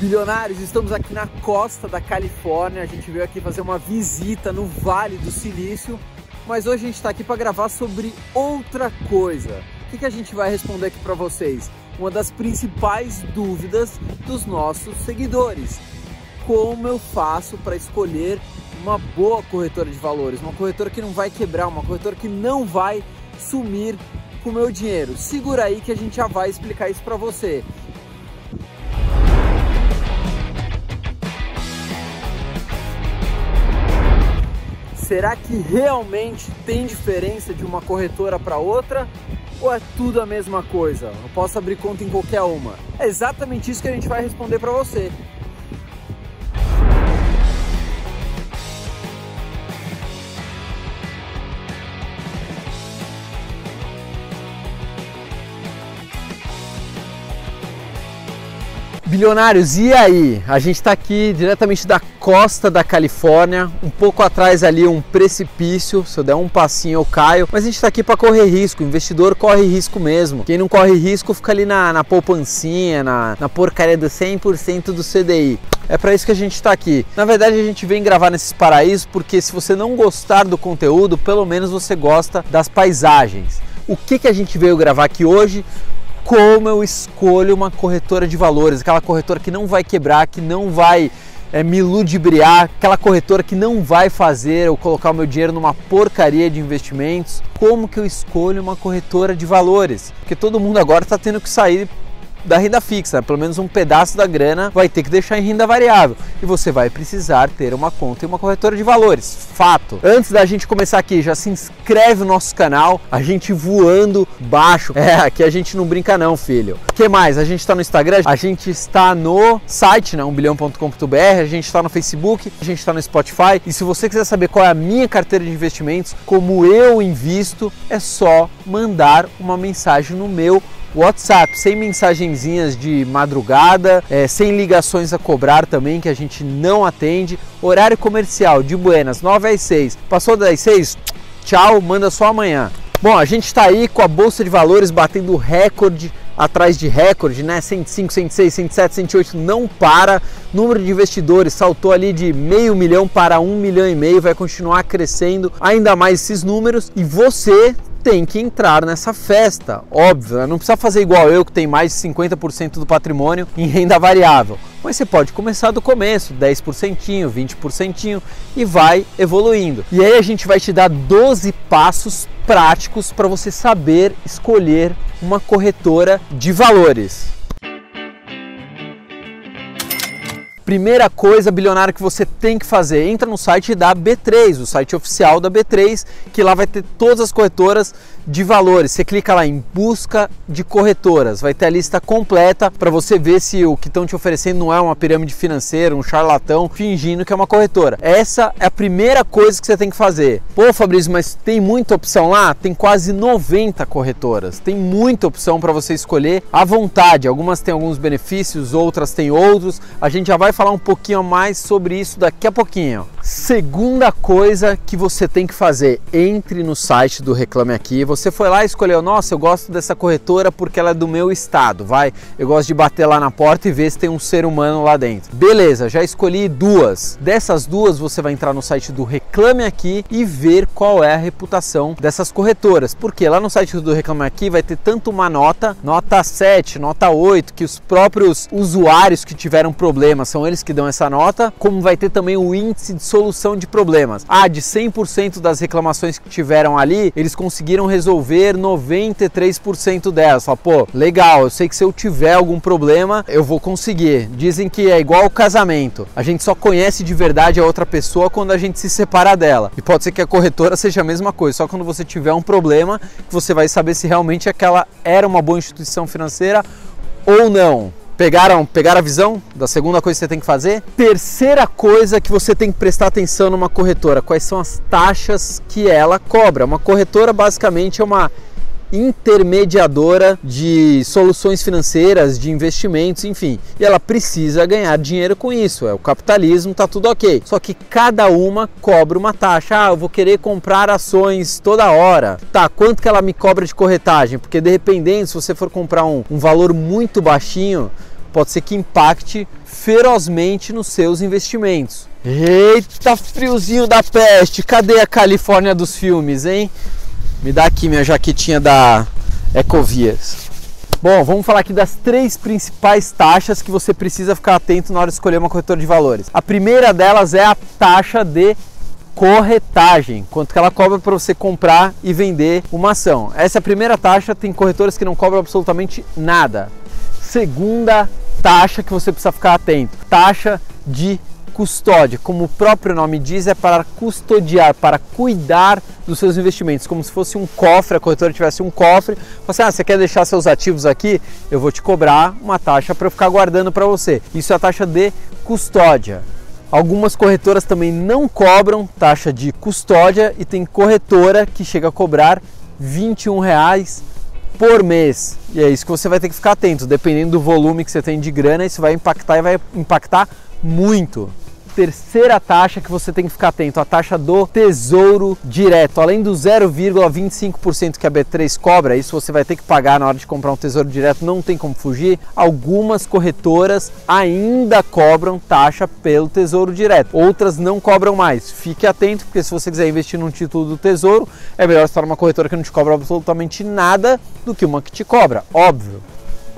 Bilionários, estamos aqui na costa da Califórnia. A gente veio aqui fazer uma visita no Vale do Silício, mas hoje a gente está aqui para gravar sobre outra coisa. O que, que a gente vai responder aqui para vocês? Uma das principais dúvidas dos nossos seguidores: como eu faço para escolher uma boa corretora de valores, uma corretora que não vai quebrar, uma corretora que não vai sumir com o meu dinheiro? Segura aí que a gente já vai explicar isso para você. Será que realmente tem diferença de uma corretora para outra? Ou é tudo a mesma coisa? Eu posso abrir conta em qualquer uma? É exatamente isso que a gente vai responder para você. Bilionários, e aí? A gente está aqui diretamente da costa da Califórnia, um pouco atrás ali um precipício, se eu der um passinho eu caio, mas a gente está aqui para correr risco, o investidor corre risco mesmo. Quem não corre risco fica ali na, na poupancinha, na, na porcaria do 100% do CDI. É para isso que a gente está aqui. Na verdade, a gente vem gravar nesses paraísos porque se você não gostar do conteúdo, pelo menos você gosta das paisagens. O que, que a gente veio gravar aqui hoje? Como eu escolho uma corretora de valores, aquela corretora que não vai quebrar, que não vai é, me ludibriar, aquela corretora que não vai fazer eu colocar o meu dinheiro numa porcaria de investimentos. Como que eu escolho uma corretora de valores? Porque todo mundo agora está tendo que sair da renda fixa, pelo menos um pedaço da grana vai ter que deixar em renda variável e você vai precisar ter uma conta e uma corretora de valores, fato. Antes da gente começar aqui, já se inscreve no nosso canal, a gente voando baixo. É, aqui a gente não brinca não, filho. O que mais? A gente está no Instagram, a gente está no site, né, 1bilhão.com.br, a gente está no Facebook, a gente está no Spotify e se você quiser saber qual é a minha carteira de investimentos, como eu invisto, é só mandar uma mensagem no meu WhatsApp, sem mensagenzinhas de madrugada, é, sem ligações a cobrar também, que a gente não atende. Horário comercial de Buenas, 9 às 6. Passou das 6? Tchau, manda só amanhã. Bom, a gente está aí com a Bolsa de Valores batendo recorde atrás de recorde, né? 105, 106, 107, 108 não para. Número de investidores saltou ali de meio milhão para um milhão e meio, vai continuar crescendo ainda mais esses números. E você tem que entrar nessa festa, óbvio, né? não precisa fazer igual eu que tem mais de 50% do patrimônio em renda variável, mas você pode começar do começo, 10%, 20% e vai evoluindo. E aí a gente vai te dar 12 passos práticos para você saber escolher uma corretora de valores. Primeira coisa, bilionário, que você tem que fazer, entra no site da B3, o site oficial da B3, que lá vai ter todas as corretoras de valores. Você clica lá em busca de corretoras, vai ter a lista completa para você ver se o que estão te oferecendo não é uma pirâmide financeira, um charlatão fingindo que é uma corretora. Essa é a primeira coisa que você tem que fazer. Pô, Fabrício, mas tem muita opção lá? Tem quase 90 corretoras. Tem muita opção para você escolher à vontade. Algumas têm alguns benefícios, outras têm outros. A gente já vai falar um pouquinho mais sobre isso daqui a pouquinho. Segunda coisa que você tem que fazer, entre no site do Reclame Aqui. Você foi lá e escolheu, nossa, eu gosto dessa corretora porque ela é do meu estado, vai. Eu gosto de bater lá na porta e ver se tem um ser humano lá dentro. Beleza, já escolhi duas. Dessas duas você vai entrar no site do Reclame Aqui e ver qual é a reputação dessas corretoras. Porque lá no site do Reclame Aqui vai ter tanto uma nota, nota 7, nota 8, que os próprios usuários que tiveram problemas são eles que dão essa nota, como vai ter também o índice de solução de problemas. Ah, de 100% das reclamações que tiveram ali, eles conseguiram resolver 93% delas. Fala, pô, legal, eu sei que se eu tiver algum problema, eu vou conseguir. Dizem que é igual ao casamento. A gente só conhece de verdade a outra pessoa quando a gente se separa dela. E pode ser que a corretora seja a mesma coisa, só quando você tiver um problema que você vai saber se realmente aquela era uma boa instituição financeira ou não. Pegaram, pegaram a visão da segunda coisa que você tem que fazer? Terceira coisa que você tem que prestar atenção numa corretora: quais são as taxas que ela cobra? Uma corretora basicamente é uma intermediadora de soluções financeiras, de investimentos, enfim. E ela precisa ganhar dinheiro com isso. É o capitalismo, tá tudo ok. Só que cada uma cobra uma taxa. Ah, eu vou querer comprar ações toda hora. Tá, quanto que ela me cobra de corretagem? Porque de repente, se você for comprar um, um valor muito baixinho, pode ser que impacte ferozmente nos seus investimentos. Eita, friozinho da peste! Cadê a Califórnia dos filmes, hein? Me dá aqui minha jaquetinha da Ecovias. Bom, vamos falar aqui das três principais taxas que você precisa ficar atento na hora de escolher uma corretora de valores. A primeira delas é a taxa de corretagem, quanto que ela cobra para você comprar e vender uma ação. Essa é a primeira taxa, tem corretoras que não cobram absolutamente nada. Segunda taxa que você precisa ficar atento, taxa de custódia, como o próprio nome diz, é para custodiar, para cuidar dos seus investimentos, como se fosse um cofre, a corretora tivesse um cofre. Você, ah, você quer deixar seus ativos aqui? Eu vou te cobrar uma taxa para eu ficar guardando para você. Isso é a taxa de custódia. Algumas corretoras também não cobram taxa de custódia e tem corretora que chega a cobrar 21 reais por mês. E é isso que você vai ter que ficar atento, dependendo do volume que você tem de grana, isso vai impactar e vai impactar muito terceira taxa que você tem que ficar atento, a taxa do Tesouro Direto. Além do 0,25% que a B3 cobra, isso você vai ter que pagar na hora de comprar um Tesouro Direto, não tem como fugir. Algumas corretoras ainda cobram taxa pelo Tesouro Direto, outras não cobram mais. Fique atento, porque se você quiser investir num título do Tesouro, é melhor estar numa corretora que não te cobra absolutamente nada do que uma que te cobra, óbvio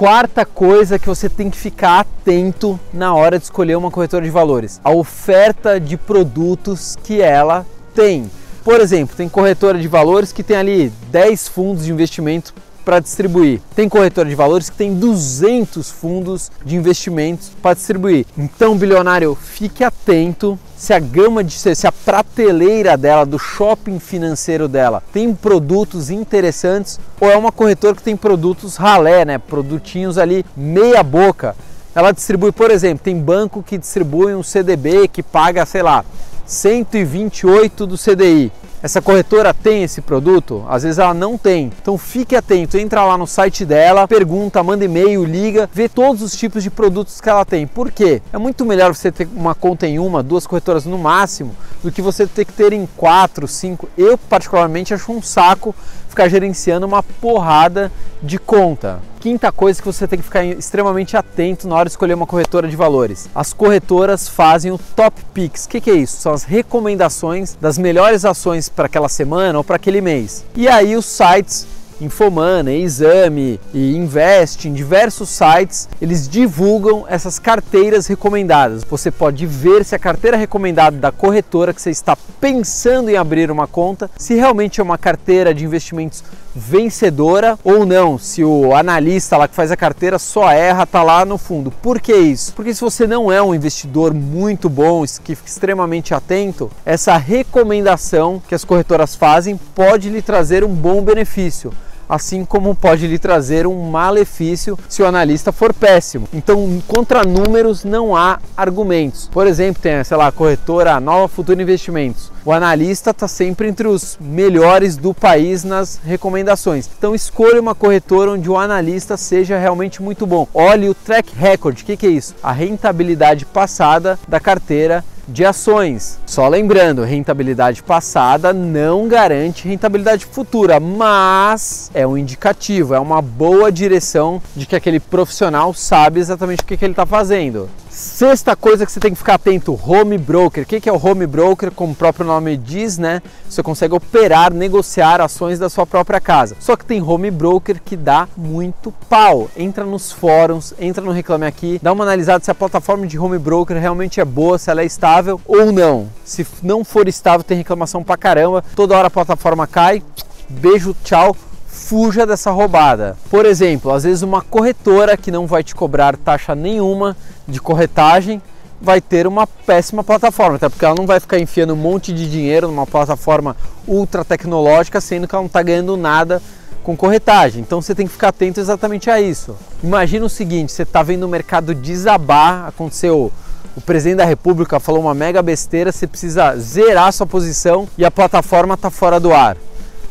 quarta coisa que você tem que ficar atento na hora de escolher uma corretora de valores: a oferta de produtos que ela tem. Por exemplo, tem corretora de valores que tem ali 10 fundos de investimento para distribuir. Tem corretora de valores que tem 200 fundos de investimentos para distribuir. Então, bilionário, fique atento se a gama de se a prateleira dela, do shopping financeiro dela, tem produtos interessantes ou é uma corretora que tem produtos ralé, né? Produtinhos ali meia boca. Ela distribui, por exemplo, tem banco que distribui um CDB que paga, sei lá, 128 do CDI. Essa corretora tem esse produto? Às vezes ela não tem. Então fique atento, entra lá no site dela, pergunta, manda e-mail, liga, vê todos os tipos de produtos que ela tem. Por quê? É muito melhor você ter uma conta em uma, duas corretoras no máximo, do que você ter que ter em quatro, cinco. Eu particularmente acho um saco ficar gerenciando uma porrada de conta. Quinta coisa que você tem que ficar extremamente atento na hora de escolher uma corretora de valores. As corretoras fazem o top picks. O que, que é isso? São as recomendações das melhores ações para aquela semana ou para aquele mês. E aí os sites Infomana, Exame e Invest, em diversos sites, eles divulgam essas carteiras recomendadas. Você pode ver se a carteira recomendada da corretora que você está pensando em abrir uma conta, se realmente é uma carteira de investimentos vencedora ou não, se o analista lá que faz a carteira só erra, tá lá no fundo. Por que isso? Porque se você não é um investidor muito bom, que fica extremamente atento, essa recomendação que as corretoras fazem pode lhe trazer um bom benefício assim como pode lhe trazer um malefício se o analista for péssimo. Então, contra números não há argumentos. Por exemplo, tem, sei lá, a corretora Nova Futuro Investimentos. O analista está sempre entre os melhores do país nas recomendações. Então, escolha uma corretora onde o analista seja realmente muito bom. Olhe o track record. O que, que é isso? A rentabilidade passada da carteira de ações. Só lembrando, rentabilidade passada não garante rentabilidade futura, mas é um indicativo, é uma boa direção de que aquele profissional sabe exatamente o que, que ele está fazendo. Sexta coisa que você tem que ficar atento, home broker. O que é o home broker? Como o próprio nome diz, né? Você consegue operar, negociar ações da sua própria casa. Só que tem home broker que dá muito pau. Entra nos fóruns, entra no Reclame Aqui, dá uma analisada se a plataforma de home broker realmente é boa, se ela é estável ou não. Se não for estável, tem reclamação pra caramba. Toda hora a plataforma cai. Beijo, tchau fuja dessa roubada. Por exemplo, às vezes uma corretora que não vai te cobrar taxa nenhuma de corretagem vai ter uma péssima plataforma, até porque ela não vai ficar enfiando um monte de dinheiro numa plataforma ultra tecnológica, sendo que ela não está ganhando nada com corretagem. Então você tem que ficar atento exatamente a isso. Imagina o seguinte: você está vendo o mercado desabar, aconteceu. O presidente da República falou uma mega besteira, você precisa zerar sua posição e a plataforma está fora do ar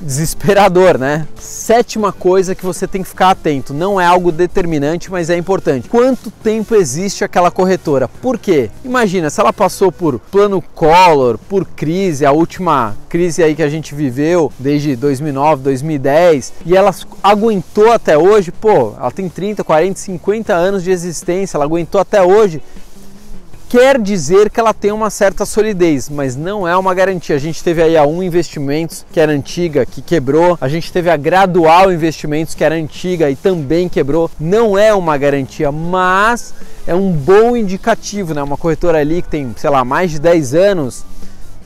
desesperador, né? Sétima coisa que você tem que ficar atento, não é algo determinante, mas é importante. Quanto tempo existe aquela corretora? Por quê? Imagina, se ela passou por plano Collor, por crise, a última crise aí que a gente viveu desde 2009, 2010, e ela aguentou até hoje, pô, ela tem 30, 40, 50 anos de existência, ela aguentou até hoje quer dizer que ela tem uma certa solidez, mas não é uma garantia. A gente teve aí a Um Investimentos, que era antiga, que quebrou. A gente teve a Gradual Investimentos, que era antiga e também quebrou. Não é uma garantia, mas é um bom indicativo, né? Uma corretora ali que tem, sei lá, mais de 10 anos,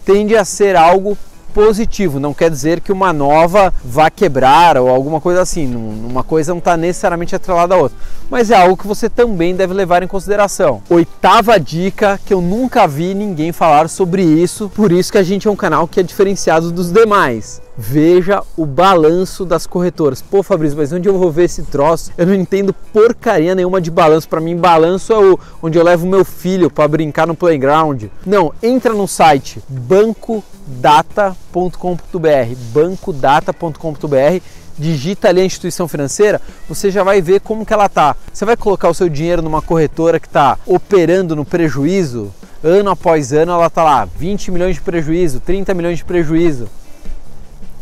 tende a ser algo positivo, não quer dizer que uma nova vá quebrar ou alguma coisa assim. Uma coisa não está necessariamente atrelada à outra, mas é algo que você também deve levar em consideração. Oitava dica que eu nunca vi ninguém falar sobre isso, por isso que a gente é um canal que é diferenciado dos demais veja o balanço das corretoras. Pô, Fabrício, mas onde eu vou ver esse troço? Eu não entendo porcaria nenhuma de balanço. Para mim, balanço é o onde eu levo meu filho para brincar no playground. Não, entra no site bancodata.com.br, bancodata.com.br digita ali a instituição financeira, você já vai ver como que ela tá. Você vai colocar o seu dinheiro numa corretora que está operando no prejuízo, ano após ano ela tá lá, 20 milhões de prejuízo, 30 milhões de prejuízo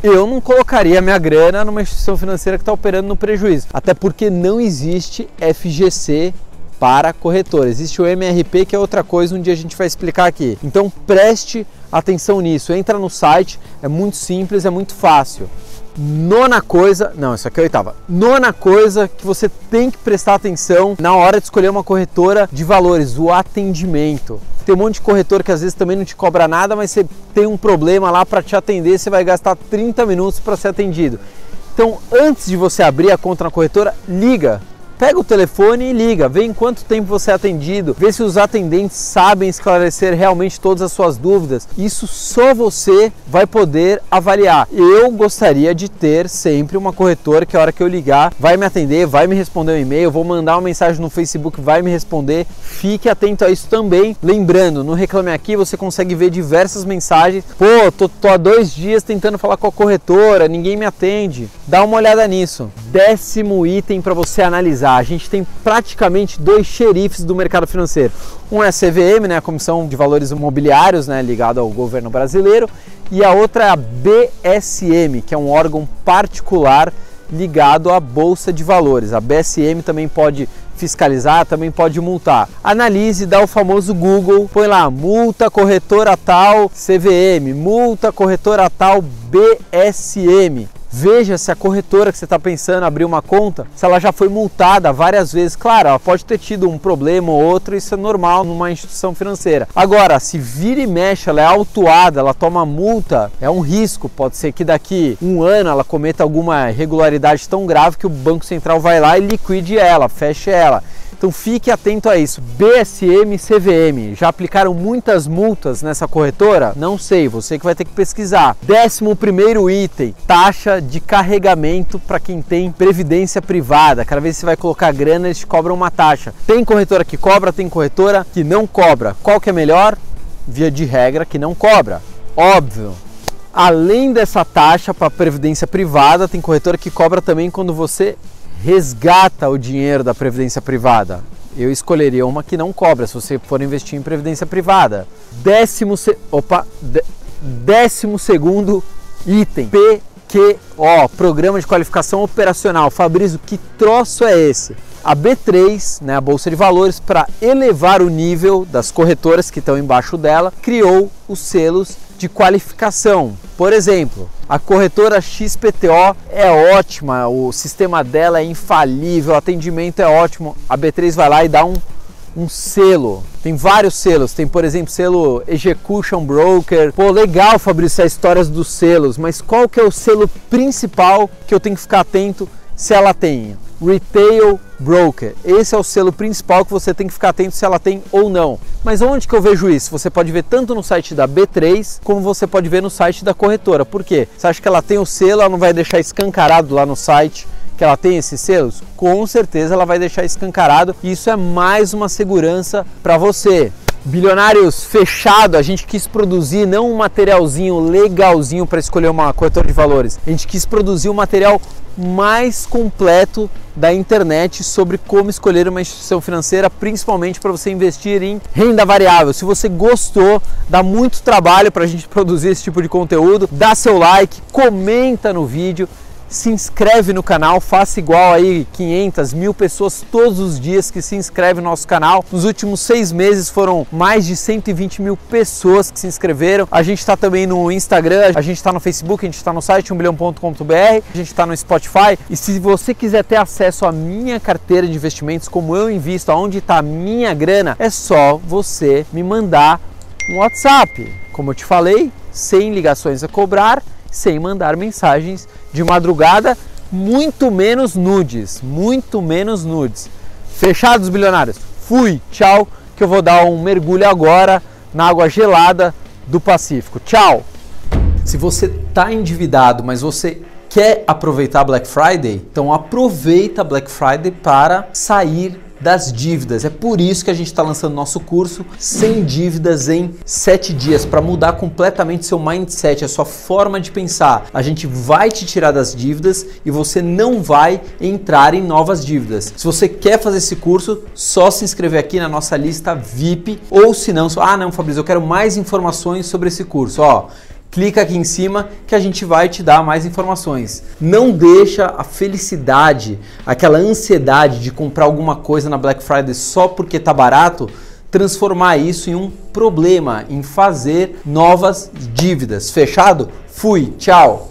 eu não colocaria minha grana numa instituição financeira que está operando no prejuízo. Até porque não existe FGC para corretor. Existe o MRP, que é outra coisa, um dia a gente vai explicar aqui. Então preste atenção nisso. Entra no site, é muito simples, é muito fácil. Nona coisa, não, isso aqui é oitava. Nona coisa que você tem que prestar atenção na hora de escolher uma corretora de valores, o atendimento. Tem um monte de corretor que às vezes também não te cobra nada, mas você tem um problema lá para te atender, você vai gastar 30 minutos para ser atendido. Então, antes de você abrir a conta na corretora, liga Pega o telefone e liga, vê em quanto tempo você é atendido, vê se os atendentes sabem esclarecer realmente todas as suas dúvidas. Isso só você vai poder avaliar. Eu gostaria de ter sempre uma corretora que a hora que eu ligar vai me atender, vai me responder um e-mail, vou mandar uma mensagem no Facebook, vai me responder. Fique atento a isso também. Lembrando, no Reclame Aqui você consegue ver diversas mensagens. Pô, tô, tô há dois dias tentando falar com a corretora, ninguém me atende. Dá uma olhada nisso. Décimo item para você analisar a gente tem praticamente dois xerifes do mercado financeiro. Um é a CVM, né, a Comissão de Valores Imobiliários, né, ligado ao governo brasileiro, e a outra é a BSM, que é um órgão particular ligado à Bolsa de Valores. A BSM também pode fiscalizar, também pode multar. Analise, dá o famoso Google, põe lá multa corretora tal CVM, multa corretora tal BSM. Veja se a corretora que você está pensando abrir uma conta, se ela já foi multada várias vezes. Claro, ela pode ter tido um problema ou outro, isso é normal numa instituição financeira. Agora, se vira e mexe, ela é autuada, ela toma multa, é um risco. Pode ser que daqui um ano ela cometa alguma irregularidade tão grave que o Banco Central vai lá e liquide ela, feche ela. Então fique atento a isso. BSM CVM, já aplicaram muitas multas nessa corretora? Não sei, você que vai ter que pesquisar. Décimo primeiro item, taxa de carregamento para quem tem previdência privada. Cada vez que você vai colocar grana, eles cobram uma taxa. Tem corretora que cobra, tem corretora que não cobra. Qual que é melhor? Via de regra que não cobra. Óbvio. Além dessa taxa para previdência privada, tem corretora que cobra também quando você resgata o dinheiro da previdência privada. Eu escolheria uma que não cobra se você for investir em previdência privada. Décimo, se... Opa, décimo segundo item, PQO, Programa de Qualificação Operacional. Fabrício, que troço é esse? A B3, né, a Bolsa de Valores, para elevar o nível das corretoras que estão embaixo dela, criou os selos de qualificação. Por exemplo, a corretora XPTO é ótima, o sistema dela é infalível, o atendimento é ótimo. A B3 vai lá e dá um, um selo. Tem vários selos, tem por exemplo selo Execution Broker. Pô, legal, Fabrício, as histórias dos selos, mas qual que é o selo principal que eu tenho que ficar atento se ela tem? Retail Broker. Esse é o selo principal que você tem que ficar atento se ela tem ou não. Mas onde que eu vejo isso? Você pode ver tanto no site da B3 como você pode ver no site da corretora. Por quê? Você acha que ela tem o selo, ela não vai deixar escancarado lá no site que ela tem esses selos? Com certeza ela vai deixar escancarado e isso é mais uma segurança para você. Bilionários fechado, a gente quis produzir não um materialzinho legalzinho para escolher uma corretora de valores. A gente quis produzir um material mais completo da internet sobre como escolher uma instituição financeira, principalmente para você investir em renda variável. Se você gostou, dá muito trabalho para a gente produzir esse tipo de conteúdo, dá seu like, comenta no vídeo se inscreve no canal, faça igual aí 500 mil pessoas todos os dias que se inscrevem no nosso canal. Nos últimos seis meses foram mais de 120 mil pessoas que se inscreveram. A gente está também no Instagram, a gente está no Facebook, a gente está no site 1bilhão.com.br, a gente está no Spotify. E se você quiser ter acesso à minha carteira de investimentos, como eu invisto, aonde está a minha grana, é só você me mandar um WhatsApp. Como eu te falei, sem ligações a cobrar sem mandar mensagens de madrugada, muito menos nudes, muito menos nudes. Fechados, bilionários? Fui, tchau, que eu vou dar um mergulho agora na água gelada do Pacífico. Tchau! Se você está endividado, mas você quer aproveitar Black Friday, então aproveita Black Friday para sair das dívidas. É por isso que a gente está lançando nosso curso sem dívidas em 7 dias para mudar completamente seu mindset, a sua forma de pensar. A gente vai te tirar das dívidas e você não vai entrar em novas dívidas. Se você quer fazer esse curso, só se inscrever aqui na nossa lista VIP ou se não, ah não, Fabrício, eu quero mais informações sobre esse curso. Ó, clica aqui em cima que a gente vai te dar mais informações. Não deixa a felicidade, aquela ansiedade de comprar alguma coisa na Black Friday só porque tá barato, transformar isso em um problema, em fazer novas dívidas. Fechado? Fui, tchau.